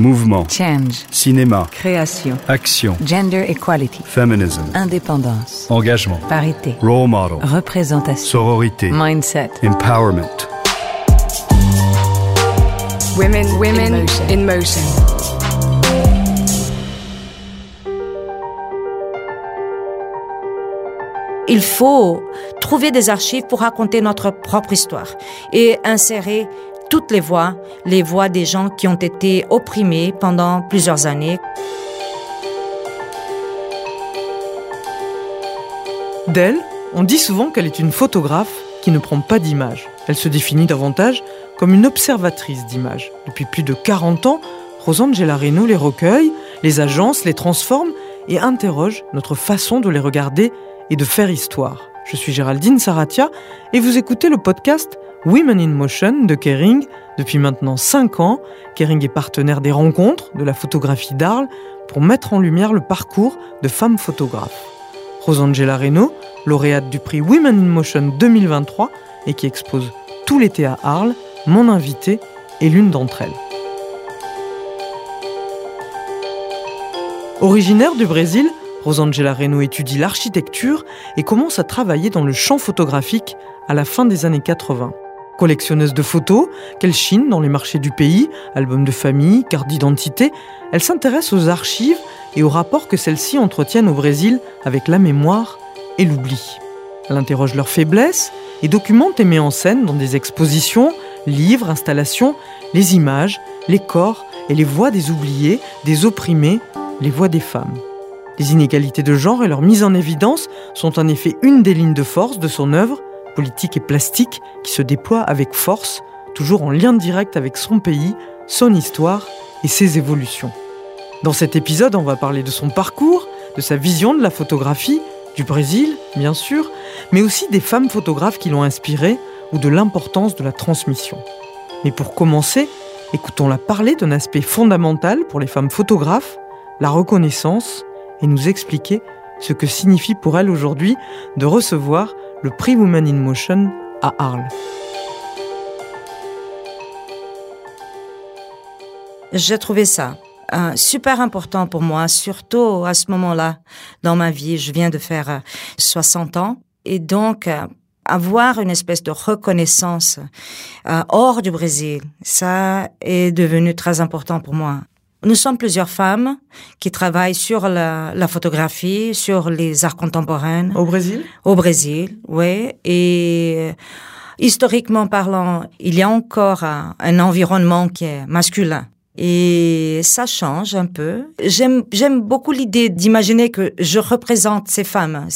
Mouvement. Change. Cinéma. Création. Action. Gender equality. Feminism. Indépendance. Engagement. Parité. Role model. Représentation. Sororité. Mindset. Empowerment. Women, women in motion. Il faut trouver des archives pour raconter notre propre histoire et insérer toutes les voix, les voix des gens qui ont été opprimés pendant plusieurs années. D'elle, on dit souvent qu'elle est une photographe qui ne prend pas d'images. Elle se définit davantage comme une observatrice d'images. Depuis plus de 40 ans, Rosangela Reno les recueille, les agence, les transforme et interroge notre façon de les regarder et de faire histoire. Je suis Géraldine Saratia et vous écoutez le podcast Women in Motion de Kering. Depuis maintenant 5 ans, Kering est partenaire des rencontres de la photographie d'Arles pour mettre en lumière le parcours de femmes photographes. Rosangela Reno, lauréate du prix Women in Motion 2023 et qui expose tout l'été à Arles, mon invitée est l'une d'entre elles. Originaire du Brésil, Rosangela Reno étudie l'architecture et commence à travailler dans le champ photographique à la fin des années 80. Collectionneuse de photos, qu'elle chine dans les marchés du pays, albums de famille, cartes d'identité, elle s'intéresse aux archives et aux rapports que celles-ci entretiennent au Brésil avec la mémoire et l'oubli. Elle interroge leurs faiblesses et documente et met en scène dans des expositions, livres, installations, les images, les corps et les voix des oubliés, des opprimés, les voix des femmes. Les inégalités de genre et leur mise en évidence sont en effet une des lignes de force de son œuvre, politique et plastique, qui se déploie avec force, toujours en lien direct avec son pays, son histoire et ses évolutions. Dans cet épisode, on va parler de son parcours, de sa vision de la photographie, du Brésil, bien sûr, mais aussi des femmes photographes qui l'ont inspirée ou de l'importance de la transmission. Mais pour commencer, écoutons-la parler d'un aspect fondamental pour les femmes photographes, la reconnaissance, et nous expliquer ce que signifie pour elle aujourd'hui de recevoir le prix Women in Motion à Arles. J'ai trouvé ça euh, super important pour moi, surtout à ce moment-là dans ma vie. Je viens de faire euh, 60 ans et donc euh, avoir une espèce de reconnaissance euh, hors du Brésil, ça est devenu très important pour moi. Nous sommes plusieurs femmes qui travaillent sur la, la photographie, sur les arts contemporains. Au Brésil? Au Brésil, oui. Et historiquement parlant, il y a encore un, un environnement qui est masculin. Et ça change un peu. J'aime, j'aime beaucoup l'idée d'imaginer que je représente ces femmes,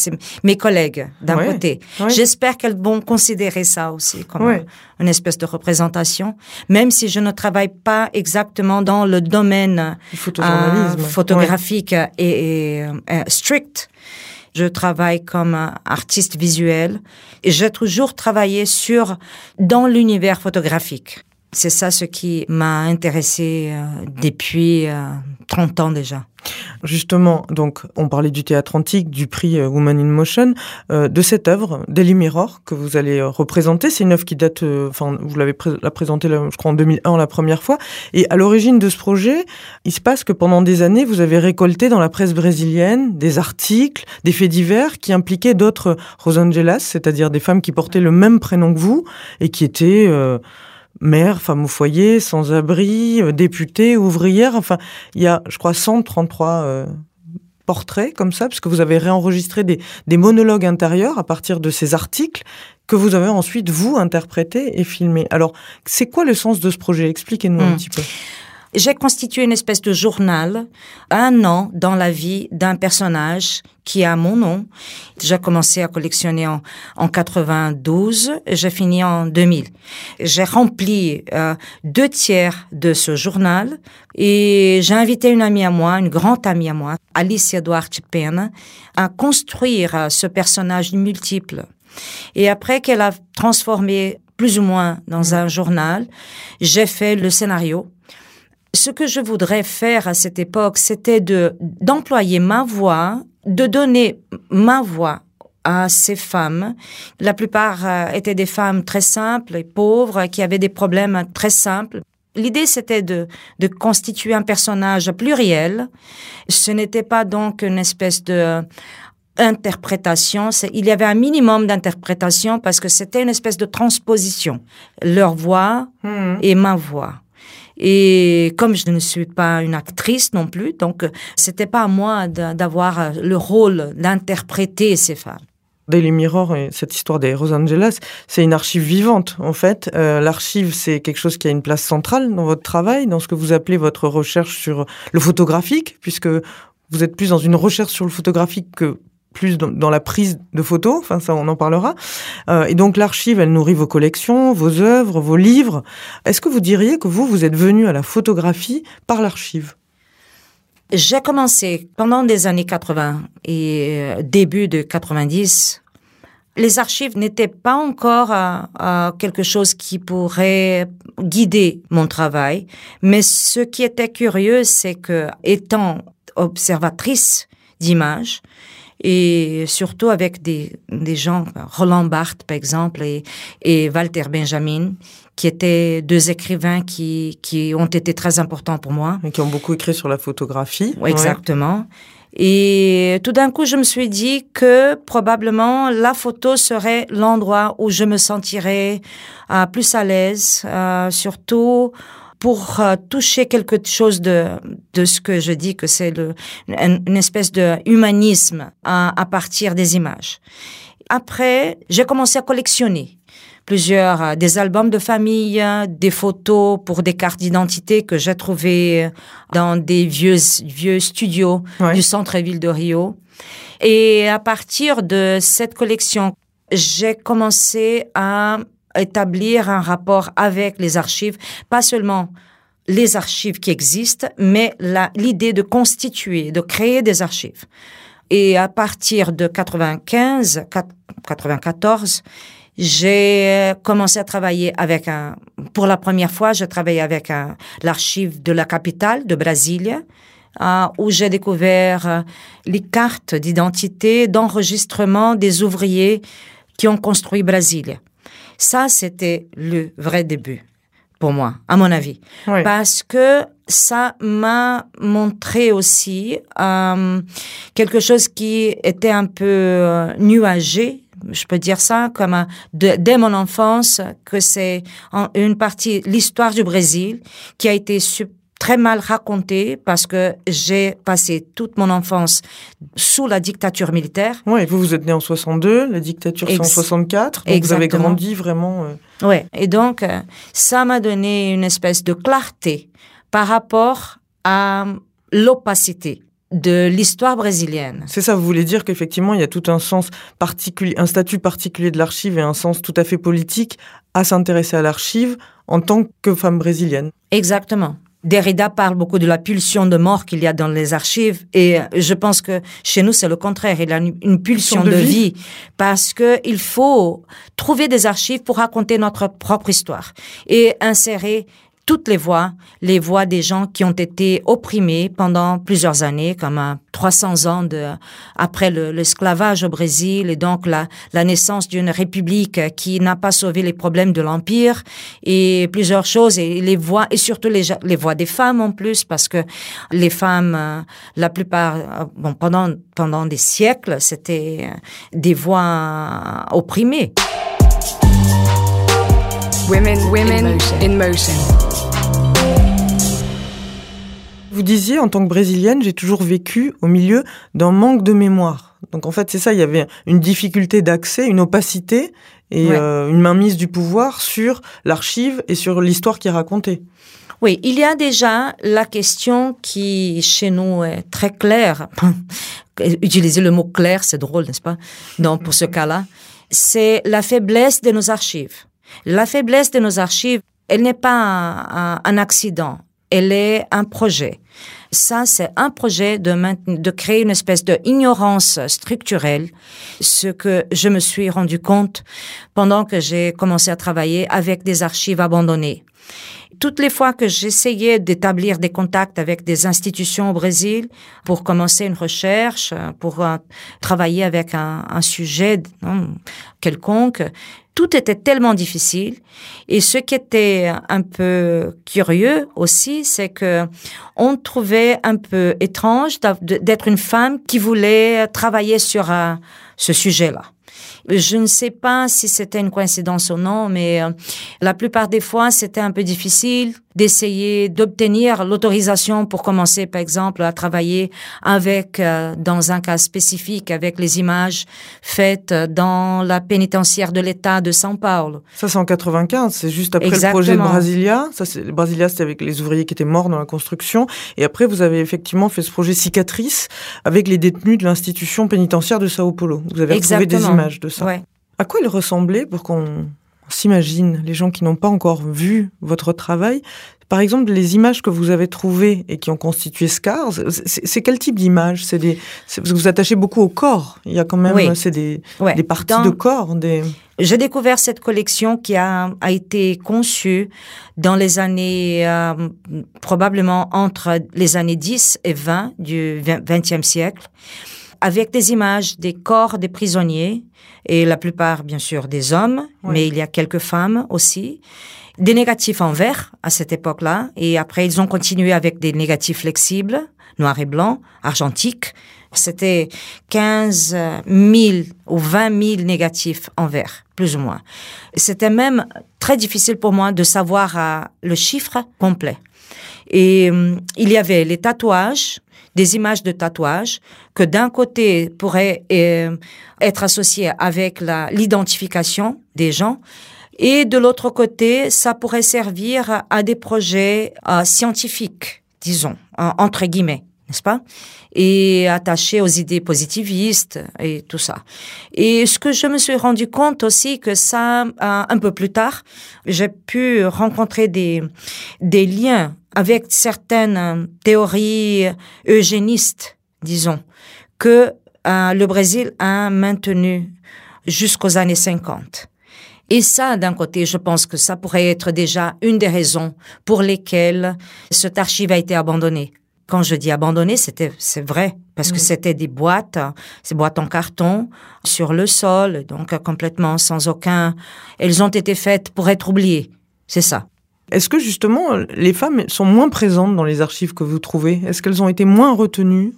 mes collègues d'un Ouais, côté. ouais. J'espère qu'elles vont considérer ça aussi comme Ouais. une espèce de représentation, même si je ne travaille pas exactement dans le domaine euh, photographique et, et, euh, strict. Je travaille comme euh, artiste visuel et j'ai toujours travaillé sur dans l'univers photographique. C'est ça ce qui m'a intéressé euh, depuis euh, 30 ans déjà. Justement, donc, on parlait du théâtre antique, du prix euh, Woman in Motion, euh, de cette œuvre, Daily Mirror, que vous allez représenter. C'est une œuvre qui date, enfin, vous l'avez la présentée, je crois, en 2001 la première fois. Et à l'origine de ce projet, il se passe que pendant des années, vous avez récolté dans la presse brésilienne des articles, des faits divers qui impliquaient d'autres Rosangelas, c'est-à-dire des femmes qui portaient le même prénom que vous et qui étaient mères, femmes au foyer, sans-abri, euh, députées, ouvrières. Enfin, il y a, je crois, 133 euh, portraits comme ça, puisque vous avez réenregistré des, des monologues intérieurs à partir de ces articles que vous avez ensuite, vous, interprétés et filmés. Alors, c'est quoi le sens de ce projet? Expliquez-nous un Hmm. petit peu. J'ai constitué une espèce de journal, un an dans la vie d'un personnage qui a mon nom. J'ai commencé à collectionner en, en 92 et j'ai fini en 2000. J'ai rempli euh, deux tiers de ce journal et j'ai invité une amie à moi, une grande amie à moi, Alicia Duarte Pena, à construire euh, ce personnage multiple. Et après qu'elle a transformé plus ou moins dans un journal, j'ai fait le scénario ce que je voudrais faire à cette époque, c'était de d'employer ma voix, de donner ma voix à ces femmes. La plupart euh, étaient des femmes très simples et pauvres qui avaient des problèmes très simples. L'idée, c'était de, de constituer un personnage pluriel. Ce n'était pas donc une espèce de interprétation. Il y avait un minimum d'interprétation parce que c'était une espèce de transposition. Leur voix Mhm. et ma voix. Et comme je ne suis pas une actrice non plus, donc c'était pas à moi d'avoir le rôle d'interpréter ces femmes. Daily Mirror et cette histoire des Los Angeles, c'est une archive vivante en fait. Euh, L'archive, c'est quelque chose qui a une place centrale dans votre travail, dans ce que vous appelez votre recherche sur le photographique, puisque vous êtes plus dans une recherche sur le photographique que plus dans, la prise de photos. Enfin, ça, on en parlera. Euh, et donc, l'archive, elle nourrit vos collections, vos œuvres, vos livres. Est-ce que vous diriez que vous, vous êtes venu à la photographie par l'archive? J'ai commencé pendant des années 80 et euh, début de 90. Les archives n'étaient pas encore euh, quelque chose qui pourrait guider mon travail, mais ce qui était curieux, c'est que étant observatrice d'images et surtout avec des, des gens, Roland Barthes par exemple et, et Walter Benjamin, qui étaient deux écrivains qui, qui ont été très importants pour moi. et qui ont beaucoup écrit sur la photographie exactement. Et tout d'un coup, je me suis dit que probablement la photo serait l'endroit où je me sentirais euh, plus à l'aise, euh, surtout pour euh, toucher quelque chose de, de ce que je dis que c'est une, espèce de humanisme à, à partir des images. Après, j'ai commencé à collectionner plusieurs euh, des albums de famille, euh, des photos pour des cartes d'identité que j'ai trouvées dans des vieux vieux studios Ouais. du centre-ville de Rio. Et à partir de cette collection, j'ai commencé à établir un rapport avec les archives, pas seulement les archives qui existent, mais l'idée de constituer, de créer des archives. Et à partir de 95, quat- 94, j'ai commencé à travailler avec un, pour la première fois, j'ai travaillé avec un, l'archive de la capitale de Brasilia, euh, où j'ai découvert euh, les cartes d'identité, d'enregistrement des ouvriers qui ont construit Brasilia. Ça, c'était le vrai début pour moi, à mon avis Oui. parce que ça m'a montré aussi euh, quelque chose qui était un peu euh, nuagé, je peux dire ça, comme un- de- dès mon enfance, que c'est en une partie l'histoire du Brésil qui a été très mal racontée parce que j'ai passé toute mon enfance sous la dictature militaire. Ouais, vous, vous êtes né en 62, la dictature c'est en Ex- 64, donc vous avez grandi vraiment... euh, Ouais. Et donc, euh, ça m'a donné une espèce de clarté par rapport à l'opacité de l'histoire brésilienne. C'est ça, vous voulez dire qu'effectivement, il y a tout un sens particulier, un statut particulier de l'archive et un sens tout à fait politique à s'intéresser à l'archive en tant que femme brésilienne. Exactement. Derrida parle beaucoup de la pulsion de mort qu'il y a dans les archives et je pense que chez nous c'est le contraire. Il y a une, une pulsion de de, vie. vie. parce que il faut trouver des archives pour raconter notre propre histoire et insérer toutes les voix, les voix des gens qui ont été opprimés pendant plusieurs années, comme euh, 300 ans de, après le- l'esclavage au Brésil et donc la, la naissance d'une république euh, qui n'a pas sauvé les problèmes de l'empire et plusieurs choses et les voix et surtout les, les voix des femmes en plus parce que les femmes, euh, la plupart, euh, bon pendant pendant des siècles, c'était euh, des voix euh, opprimées. Women, women in motion. Vous disiez, en tant que brésilienne, j'ai toujours vécu au milieu d'un manque de mémoire. Donc en fait, c'est ça, il y avait une difficulté d'accès, une opacité et Ouais. euh, une mainmise du pouvoir sur l'archive et sur l'histoire qui est racontée. Oui, il y a déjà la question qui, chez nous, est très claire. Utiliser le mot clair, c'est drôle, n'est-ce pas? Donc, pour ce cas-là, c'est la faiblesse de nos archives. La faiblesse de nos archives, elle n'est pas un, un- un accident, elle est un projet. Ça, c'est un projet de, créer une espèce de ignorance structurelle, ce que je me suis rendu compte pendant que j'ai commencé à travailler avec des archives abandonnées. Toutes les fois que j'essayais d'établir des contacts avec des institutions au Brésil pour commencer une recherche, pour euh, travailler avec un, sujet quelconque, tout était tellement difficile. Et ce qui était un peu curieux aussi, c'est que on trouvait un peu étrange d'être une femme qui voulait travailler sur euh, ce sujet-là. Je ne sais pas si c'était une coïncidence ou non, mais euh, la plupart des fois, c'était un peu difficile d'essayer d'obtenir l'autorisation pour commencer, par exemple, à travailler avec, euh, dans un cas spécifique, avec les images faites dans la pénitentiaire de l'État de São Paulo. Ça, c'est en 95, c'est juste après le projet de Brasilia. Ça, c'est, Brasilia, c'était avec les ouvriers qui étaient morts dans la construction. Et après, vous avez effectivement fait ce projet cicatrice avec les détenus de l'institution pénitentiaire de Sao Paulo. Vous avez retrouvé des images de ça. À quoi il ressemblait pour qu'on s'imagine, les gens qui n'ont pas encore vu votre travail, par exemple, les images que vous avez trouvées et qui ont constitué Scars, c'est quel type d'image? C'est des, vous vous attachez beaucoup au corps. Il y a quand même, c'est des, des, parties de corps. Des... J'ai découvert cette collection qui a, a, été conçue dans les années, euh, probablement entre les années 10 et 20 du 20e siècle, avec des images des corps des prisonniers et la plupart, bien sûr, des hommes, mais il y a quelques femmes aussi. Des négatifs en vert à cette époque-là, et après ils ont continué avec des négatifs flexibles, noir et blanc, argentiques. C'était 15 000 ou 20 000 négatifs en vert, plus ou moins. C'était même très difficile pour moi de savoir euh, le chiffre complet. Et euh, il y avait les tatouages, des images de tatouages que d'un côté pourraient euh, être associées avec l'identification des gens et de l'autre côté, ça pourrait servir à des projets euh, scientifiques, disons, entre guillemets n'est-ce pas? Et attachés aux idées positivistes et tout ça. Et ce que je me suis rendu compte aussi que ça, euh, un peu plus tard, j'ai pu rencontrer des des liens avec certaines théories eugénistes, disons, que euh, le Brésil a maintenu jusqu'aux années 50. Et ça, d'un côté, je pense que ça pourrait être déjà une des raisons pour lesquelles cette archive a été abandonnée. Quand je dis abandonné, c'était c'est vrai parce que c'était des boîtes, ces boîtes en carton sur le sol, donc complètement sans aucun. Elles ont été faites pour être oubliées. C'est ça. Est-ce que justement les femmes sont moins présentes dans les archives que vous trouvez? Est-ce qu'elles ont été moins retenues?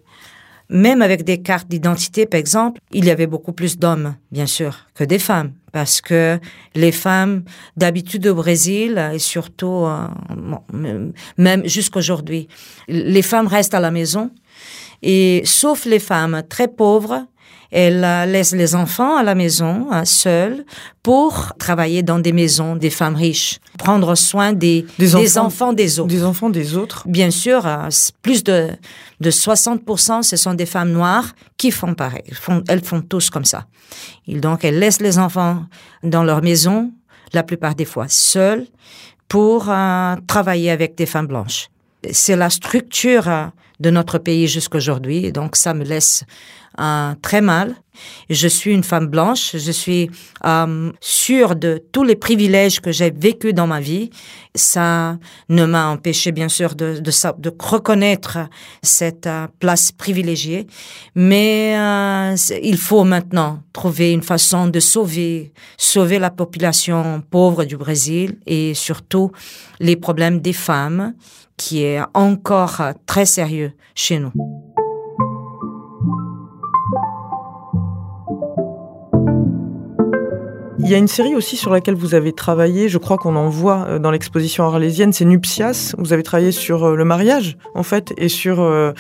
Même avec des cartes d'identité, par exemple, il y avait beaucoup plus d'hommes, bien sûr, que des femmes, parce que les femmes, d'habitude au Brésil, et surtout euh, même jusqu'aujourd'hui, les femmes restent à la maison, et sauf les femmes très pauvres, elle laisse les enfants à la maison, hein, seuls, pour travailler dans des maisons des femmes riches, prendre soin des, des, enfants, des autres. Des enfants des autres. Bien sûr, euh, plus de, de 60%, ce sont des femmes noires qui font pareil. Font, elles font tous comme ça. Et donc, elles laissent les enfants dans leur maison, la plupart des fois seules, pour euh, travailler avec des femmes blanches. C'est la structure euh, de notre pays jusqu'aujourd'hui, donc ça me laisse euh, très mal. Je suis une femme blanche, je suis euh, sûre de tous les privilèges que j'ai vécus dans ma vie. Ça ne m'a empêché, bien sûr, de, de, de reconnaître cette euh, place privilégiée. Mais euh, il faut maintenant trouver une façon de sauver, sauver la population pauvre du Brésil et surtout les problèmes des femmes qui est encore très sérieux chez nous. Il y a une série aussi sur laquelle vous avez travaillé, je crois qu'on en voit euh, dans l'exposition arlésienne, c'est Nuptias. Vous avez travaillé sur euh, le mariage, en fait, et sur. Euh,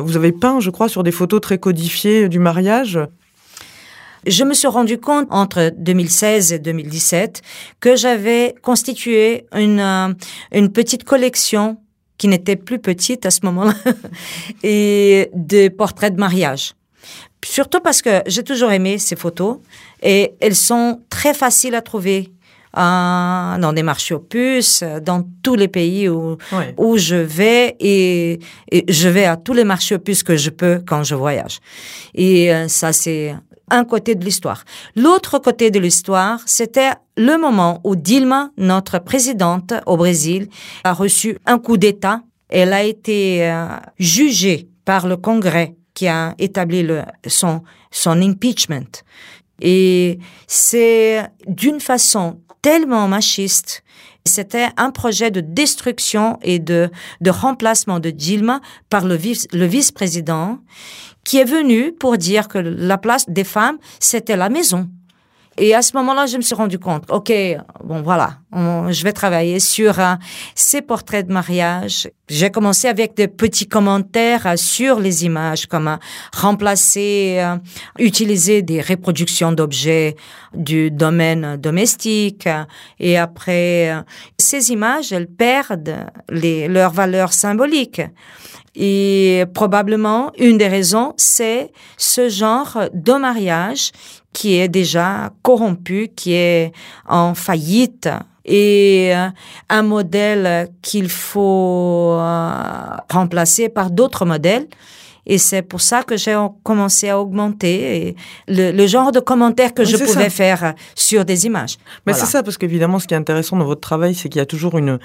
vous avez peint, je crois, sur des photos très codifiées du mariage. Je me suis rendu compte entre 2016 et 2017 que j'avais constitué une, une petite collection qui n'était plus petite à ce moment-là et de portraits de mariage. Surtout parce que j'ai toujours aimé ces photos et elles sont très faciles à trouver euh, dans des marchés opus, dans tous les pays où, où je vais et, je vais à tous les marchés opus que je peux quand je voyage. Et euh, ça, c'est un côté de l'histoire. L'autre côté de l'histoire, c'était le moment où Dilma, notre présidente au Brésil, a reçu un coup d'État. Elle a été euh, jugée par le Congrès qui a établi son, son impeachment. Et c'est d'une façon tellement machiste. C'était un projet de destruction et de, de remplacement de Dilma par le, vice- le vice-président qui est venu pour dire que la place des femmes, c'était la maison. Et à ce moment-là, je me suis rendu compte, OK, bon voilà, je vais travailler sur euh, ces portraits de mariage. J'ai commencé avec des petits commentaires euh, sur les images, comme euh, remplacer, utiliser des reproductions d'objets du domaine domestique. Et après, ces images, elles perdent leur valeur symbolique. Et probablement, une des raisons, c'est ce genre de mariage qui est déjà corrompu, qui est en faillite et euh, un modèle qu'il faut euh, remplacer par d'autres modèles. Et c'est pour ça que j'ai commencé à augmenter le, le genre de commentaires que Oui, je pouvais ça. faire sur des images. Mais Voilà. c'est ça, parce qu'évidemment, ce qui est intéressant dans votre travail, c'est qu'il y a toujours une,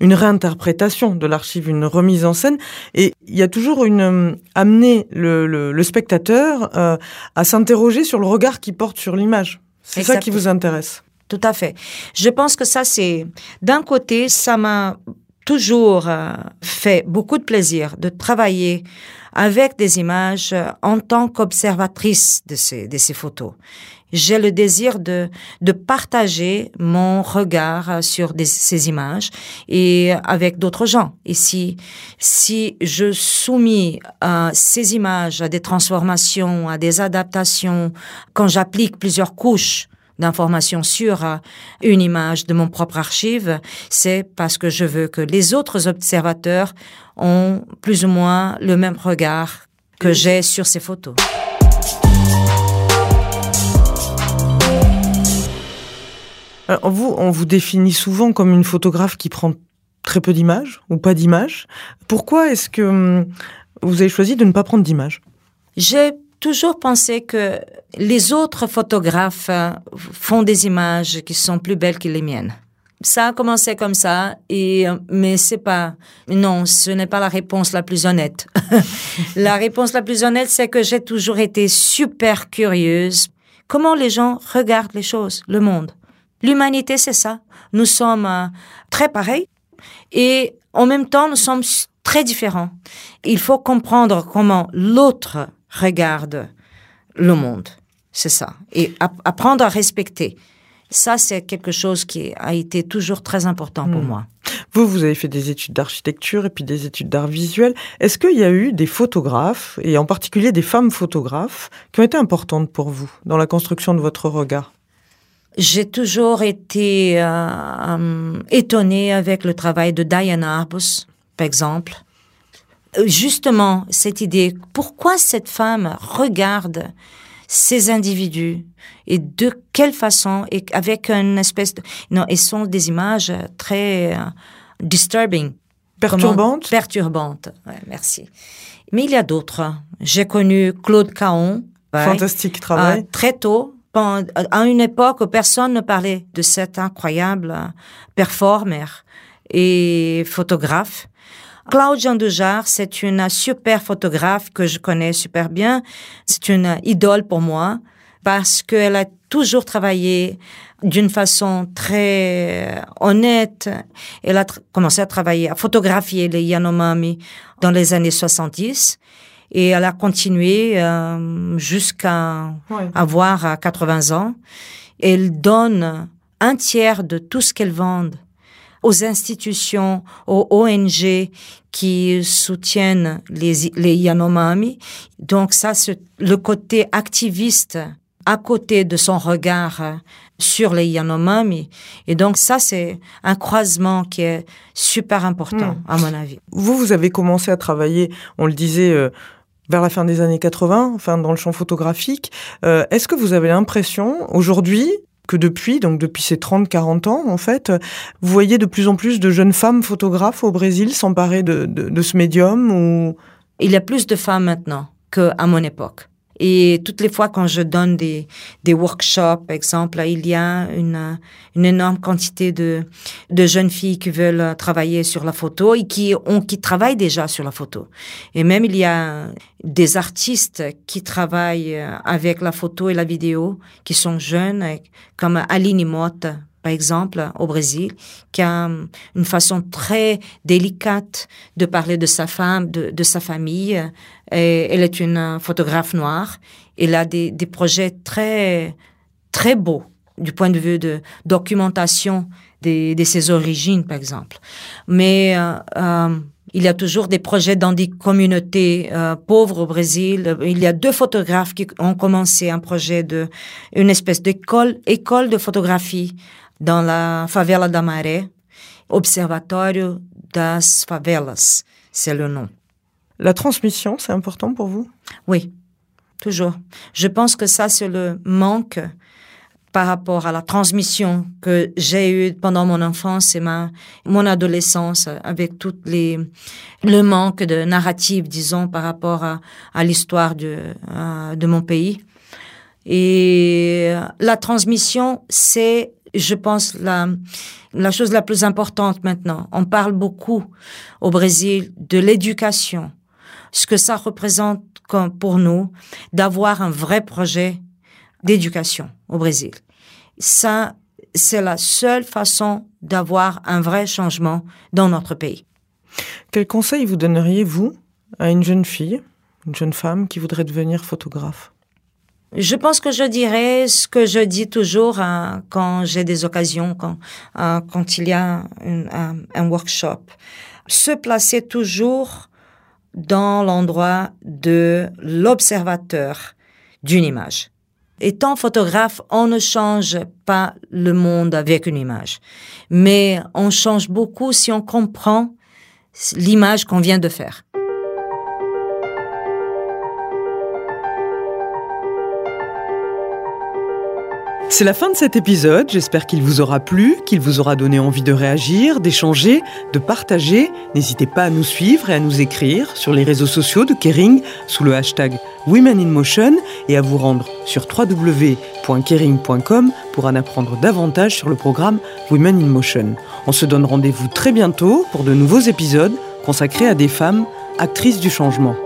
une réinterprétation de l'archive, une remise en scène, et il y a toujours une euh, amener le, le, le spectateur euh, à s'interroger sur le regard qu'il porte sur l'image. C'est ça qui vous intéresse? Tout à fait. Je pense que ça, c'est, d'un côté, ça m'a toujours euh, fait beaucoup de plaisir de travailler avec des images euh, en tant qu'observatrice de ces, de ces photos. J'ai le désir de, de partager mon regard euh, sur ces images et avec d'autres gens. Et si, si je soumis euh, ces images à des transformations, à des adaptations, quand j'applique plusieurs couches d'informations sur euh, une image de mon propre archive, c'est parce que je veux que les autres observateurs ont plus ou moins le même regard que j'ai sur ces photos. Alors, vous, on vous définit souvent comme une photographe qui prend très peu d'images ou pas d'images. Pourquoi est-ce que hum, vous avez choisi de ne pas prendre d'images? J'ai toujours pensé que les autres photographes euh, font des images qui sont plus belles que les miennes. Ça a commencé comme ça, et euh, mais c'est pas non, ce n'est pas la réponse la plus honnête. la réponse la plus honnête, c'est que j'ai toujours été super curieuse. Comment les gens regardent les choses, le monde? L'humanité, c'est ça. Nous sommes euh, très pareils et en même temps, nous sommes très différents. Il faut comprendre comment l'autre regarde le monde. C'est ça. Et ap- apprendre à respecter. Ça, c'est quelque chose qui a été toujours très important pour Hmm. moi. Vous, vous avez fait des études d'architecture et puis des études d'art visuel. Est-ce qu'il y a eu des photographes, et en particulier des femmes photographes, qui ont été importantes pour vous dans la construction de votre regard? J'ai toujours été euh, euh, étonnée avec le travail de Diana Arbus, par exemple. Euh, Justement, cette idée, pourquoi cette femme regarde ces individus et de quelle façon et avec une espèce de non et sont des images très euh, disturbing Perturbantes Comment- perturbantes Ouais, merci mais il y a d'autres j'ai connu Claude Caon ouais. Fantastique travail. Euh, très tôt, à une époque où personne ne parlait de cet incroyable euh, performer et photographe. Claude Jean Dujard, c'est une super photographe que je connais super bien. C'est une idole pour moi parce qu'elle a toujours travaillé d'une façon très euh, honnête. Elle a commencé à travailler, à photographier les Yanomami dans les années 70 et elle a continué euh, jusqu'à Ouais. avoir à 80 ans. Elle donne un tiers de tout ce qu'elle vend aux institutions, aux ONG qui soutiennent les, les Yanomami. Donc ça, c'est le côté activiste à côté de son regard sur les Yanomami. Et donc ça, c'est un croisement qui est super important, Mm. à mon avis. Vous, vous avez commencé à travailler, on le disait, euh, vers la fin des années 80, enfin dans le champ photographique. Euh, Est-ce que vous avez l'impression aujourd'hui que depuis, donc depuis ces 30-40 ans, en fait, vous voyez de plus en plus de jeunes femmes photographes au Brésil s'emparer de, de, de ce médium ou... Il y a plus de femmes maintenant qu'à mon époque. Et toutes les fois quand je donne des, des workshops, par exemple, il y a une, une énorme quantité de, de jeunes filles qui veulent travailler sur la photo et qui, ont, qui travaillent déjà sur la photo. Et même il y a des artistes qui travaillent avec la photo et la vidéo, qui sont jeunes, comme Aline Mota, par exemple, au Brésil, qui a une façon très délicate de parler de sa femme, de, de sa famille. Et elle est une photographe noire. Elle a des, des projets très, très beaux du point de vue de documentation de, de ses origines, par exemple. Mais euh, euh, il y a toujours des projets dans des communautés euh, pauvres au Brésil. Il y a deux photographes qui ont commencé un projet de une espèce d'école école de photographie dans la favela da Maré, Observatório das Favelas, c'est le nom. La transmission, c'est important pour vous? Oui, toujours. Je pense que ça, c'est le manque par rapport à la transmission que j'ai eue pendant mon enfance et ma, mon adolescence avec toutes les, le manque de narrative, disons, par rapport à, à l'histoire de, de mon pays. Et la transmission, c'est je pense, la, la chose la plus importante maintenant. On parle beaucoup au Brésil de l'éducation, ce que ça représente comme pour nous d'avoir un vrai projet d'éducation au Brésil. Ça, c'est la seule façon d'avoir un vrai changement dans notre pays. Quel conseil vous donneriez, vous, à une jeune fille, une jeune femme qui voudrait devenir photographe? Je pense que je dirais ce que je dis toujours hein, quand j'ai des occasions, quand, euh, quand il y a un, un, workshop. Se placer toujours dans l'endroit de l'observateur d'une image. Étant photographe, on ne change pas le monde avec une image, mais on change beaucoup si on comprend l'image qu'on vient de faire. C'est la fin de cet épisode, j'espère qu'il vous aura plu, qu'il vous aura donné envie de réagir, d'échanger, de partager. N'hésitez pas à nous suivre et à nous écrire sur les réseaux sociaux de Kering sous le hashtag Women in Motion et à vous rendre sur www.kering.com pour en apprendre davantage sur le programme Women in Motion. On se donne rendez-vous très bientôt pour de nouveaux épisodes consacrés à des femmes actrices du changement.